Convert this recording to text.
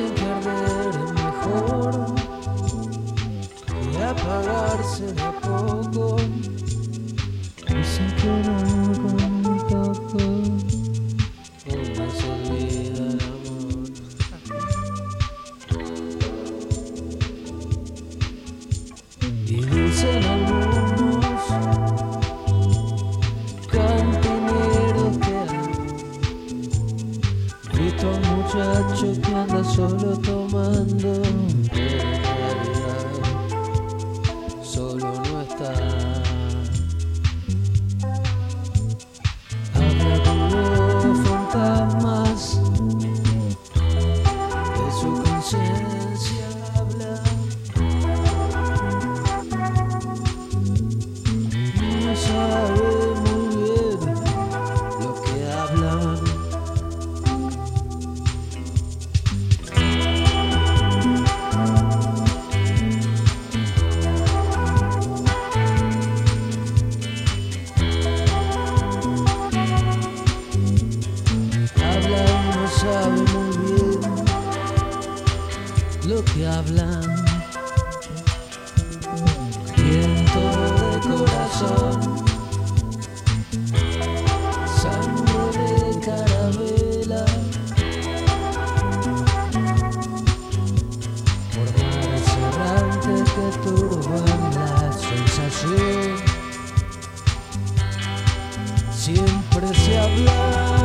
sin perder el mejor. Y apagarse de muchachos que andan solo tomando. Lo que hablan. Viento de corazón, sangre de carabela, por errantes que turban la sensación. Siempre se habla